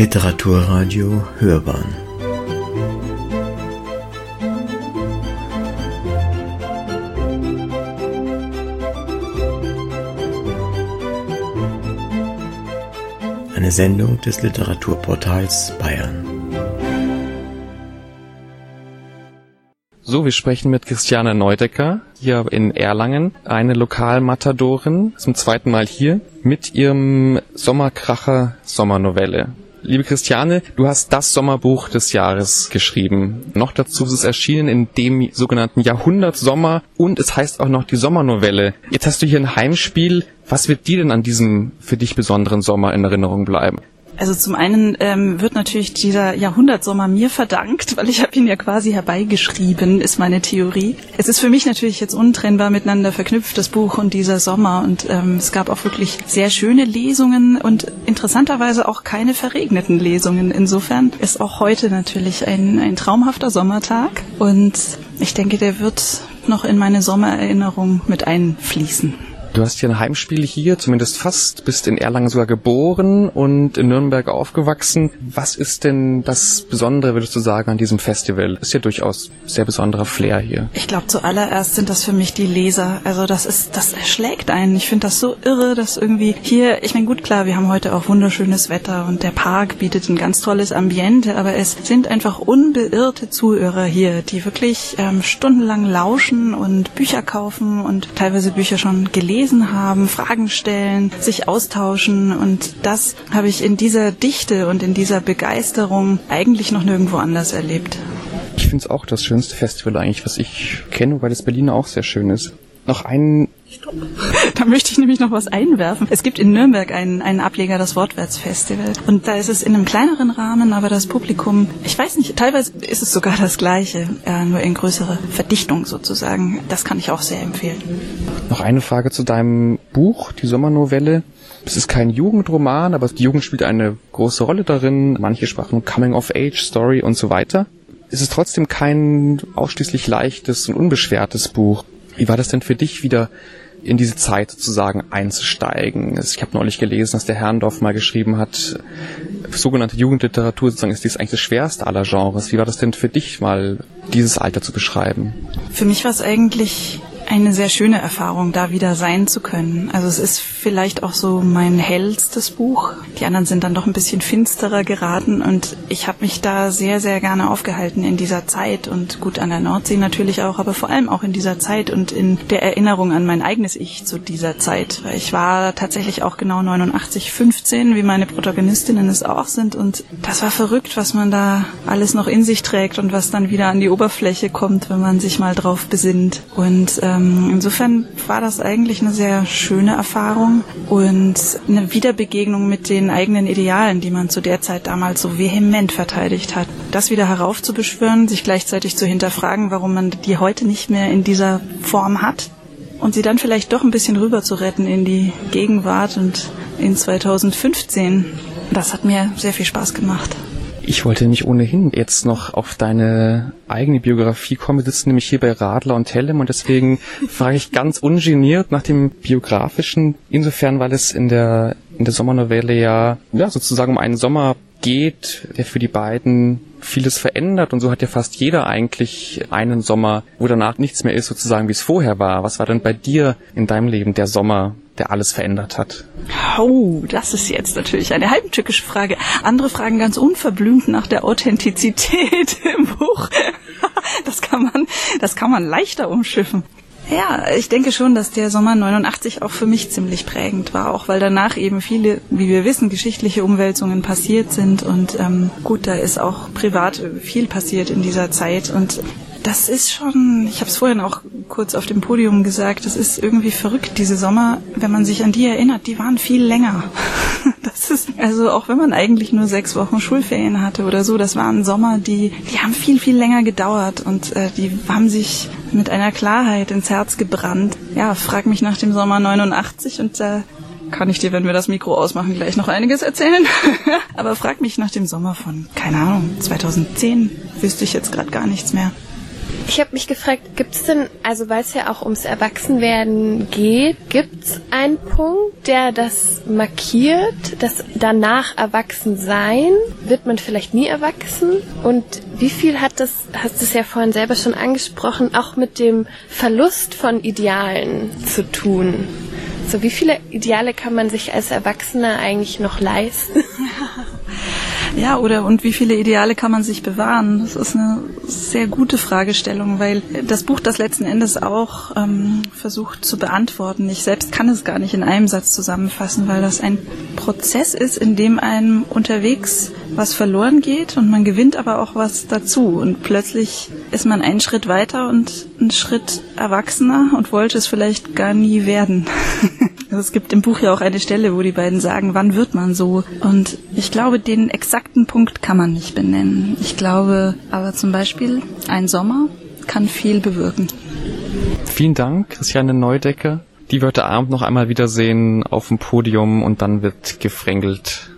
Literaturradio Hörbahn Eine Sendung des Literaturportals Bayern. So, wir sprechen mit Christiane Neudecker hier in Erlangen, eine Lokalmatadorin, zum zweiten Mal hier, mit ihrem Sommerkracher Sommernovelle. Liebe Christiane, du hast das Sommerbuch des Jahres geschrieben. Noch dazu ist es erschienen in dem sogenannten Jahrhundertsommer und es heißt auch noch die Sommernovelle. Jetzt hast du hier ein Heimspiel. Was wird dir denn an diesem für dich besonderen Sommer in Erinnerung bleiben? Also zum einen ähm, wird natürlich dieser Jahrhundertsommer mir verdankt, weil ich habe ihn ja quasi herbeigeschrieben, ist meine Theorie. Es ist für mich natürlich jetzt untrennbar miteinander verknüpft, das Buch und dieser Sommer. Und ähm, es gab auch wirklich sehr schöne Lesungen und interessanterweise auch keine verregneten Lesungen. Insofern ist auch heute natürlich ein, ein traumhafter Sommertag. Und ich denke, der wird noch in meine Sommererinnerung mit einfließen. Du hast hier ein Heimspiel hier, zumindest fast, bist in Erlangen sogar geboren und in Nürnberg aufgewachsen. Was ist denn das Besondere, würdest du sagen, an diesem Festival? Ist ja durchaus sehr besonderer Flair hier. Ich glaube, zuallererst sind das für mich die Leser. Also das ist, das erschlägt einen. Ich finde das so irre, dass irgendwie hier, ich meine, gut, klar, wir haben heute auch wunderschönes Wetter und der Park bietet ein ganz tolles Ambiente, aber es sind einfach unbeirrte Zuhörer hier, die wirklich ähm, stundenlang lauschen und Bücher kaufen und teilweise Bücher schon gelesen gelesen haben, Fragen stellen, sich austauschen. Und das habe ich in dieser Dichte und in dieser Begeisterung eigentlich noch nirgendwo anders erlebt. Ich finde es auch das schönste Festival eigentlich, was ich kenne, weil das Berliner auch sehr schön ist. Noch einen Stopp. Da möchte ich nämlich noch was einwerfen. Es gibt in Nürnberg einen, einen Ableger, das Wortwärtsfestival. Und da ist es in einem kleineren Rahmen, aber das Publikum, ich weiß nicht, teilweise ist es sogar das gleiche, äh, nur in größere Verdichtung sozusagen. Das kann ich auch sehr empfehlen. Noch eine Frage zu deinem Buch, die Sommernovelle. Es ist kein Jugendroman, aber die Jugend spielt eine große Rolle darin. Manche sprachen Coming-of-Age-Story und so weiter. Es ist trotzdem kein ausschließlich leichtes und unbeschwertes Buch. Wie war das denn für dich wieder in diese Zeit sozusagen einzusteigen. Ich habe neulich gelesen, dass der Herrndorf mal geschrieben hat, sogenannte Jugendliteratur sozusagen ist dies eigentlich das schwerste aller Genres. Wie war das denn für dich mal, dieses Alter zu beschreiben? Für mich war es eigentlich eine sehr schöne Erfahrung, da wieder sein zu können. Also es ist vielleicht auch so mein hellstes Buch. Die anderen sind dann doch ein bisschen finsterer geraten und ich habe mich da sehr, sehr gerne aufgehalten in dieser Zeit und gut an der Nordsee natürlich auch, aber vor allem auch in dieser Zeit und in der Erinnerung an mein eigenes Ich zu dieser Zeit. Ich war tatsächlich auch genau 89, 15, wie meine Protagonistinnen es auch sind und das war verrückt, was man da alles noch in sich trägt und was dann wieder an die Oberfläche kommt, wenn man sich mal drauf besinnt. Und ähm, insofern war das eigentlich eine sehr schöne Erfahrung und eine Wiederbegegnung mit den eigenen Idealen, die man zu der Zeit damals so vehement verteidigt hat. Das wieder heraufzubeschwören, sich gleichzeitig zu hinterfragen, warum man die heute nicht mehr in dieser Form hat und sie dann vielleicht doch ein bisschen rüber zu retten in die Gegenwart und in 2015. Das hat mir sehr viel Spaß gemacht. Ich wollte nicht ohnehin jetzt noch auf deine eigene Biografie kommen. Wir sitzen nämlich hier bei Radler und Tellem und deswegen frage ich ganz ungeniert nach dem biografischen, insofern, weil es in der, in der Sommernovelle ja, ja sozusagen um einen Sommer geht, der für die beiden vieles verändert und so hat ja fast jeder eigentlich einen Sommer, wo danach nichts mehr ist, sozusagen wie es vorher war. Was war denn bei dir in deinem Leben der Sommer, der alles verändert hat? Oh, das ist jetzt natürlich eine heimtückische Frage. Andere fragen ganz unverblümt nach der Authentizität im Buch. Das kann man, das kann man leichter umschiffen. Ja, ich denke schon, dass der Sommer 89 auch für mich ziemlich prägend war, auch weil danach eben viele, wie wir wissen, geschichtliche Umwälzungen passiert sind und ähm, gut, da ist auch privat viel passiert in dieser Zeit und das ist schon, ich habe es vorhin auch kurz auf dem Podium gesagt, das ist irgendwie verrückt, diese Sommer, wenn man sich an die erinnert, die waren viel länger. Das ist, also auch wenn man eigentlich nur sechs Wochen Schulferien hatte oder so, das waren Sommer, die, die haben viel, viel länger gedauert und äh, die haben sich mit einer Klarheit ins Herz gebrannt. Ja, frag mich nach dem Sommer 89 und äh, kann ich dir, wenn wir das Mikro ausmachen, gleich noch einiges erzählen. Aber frag mich nach dem Sommer von, keine Ahnung, 2010, wüsste ich jetzt gerade gar nichts mehr. Ich habe mich gefragt, gibt es denn, also weil es ja auch ums Erwachsenwerden geht, gibt es einen Punkt, der das markiert, dass danach erwachsen sein, wird man vielleicht nie erwachsen? Und wie viel hat das, hast du es ja vorhin selber schon angesprochen, auch mit dem Verlust von Idealen zu tun? So, wie viele Ideale kann man sich als Erwachsener eigentlich noch leisten? Ja, oder und wie viele Ideale kann man sich bewahren? Das ist eine sehr gute Fragestellung, weil das Buch das letzten Endes auch ähm, versucht zu beantworten. Ich selbst kann es gar nicht in einem Satz zusammenfassen, weil das ein Prozess ist, in dem einem unterwegs was verloren geht und man gewinnt aber auch was dazu. Und plötzlich ist man einen Schritt weiter und einen Schritt erwachsener und wollte es vielleicht gar nie werden. Also es gibt im Buch ja auch eine Stelle, wo die beiden sagen, wann wird man so? Und ich glaube, den exakten Punkt kann man nicht benennen. Ich glaube aber zum Beispiel, ein Sommer kann viel bewirken. Vielen Dank, Christiane Neudecker. Die wird heute Abend noch einmal wiedersehen auf dem Podium und dann wird gefrängelt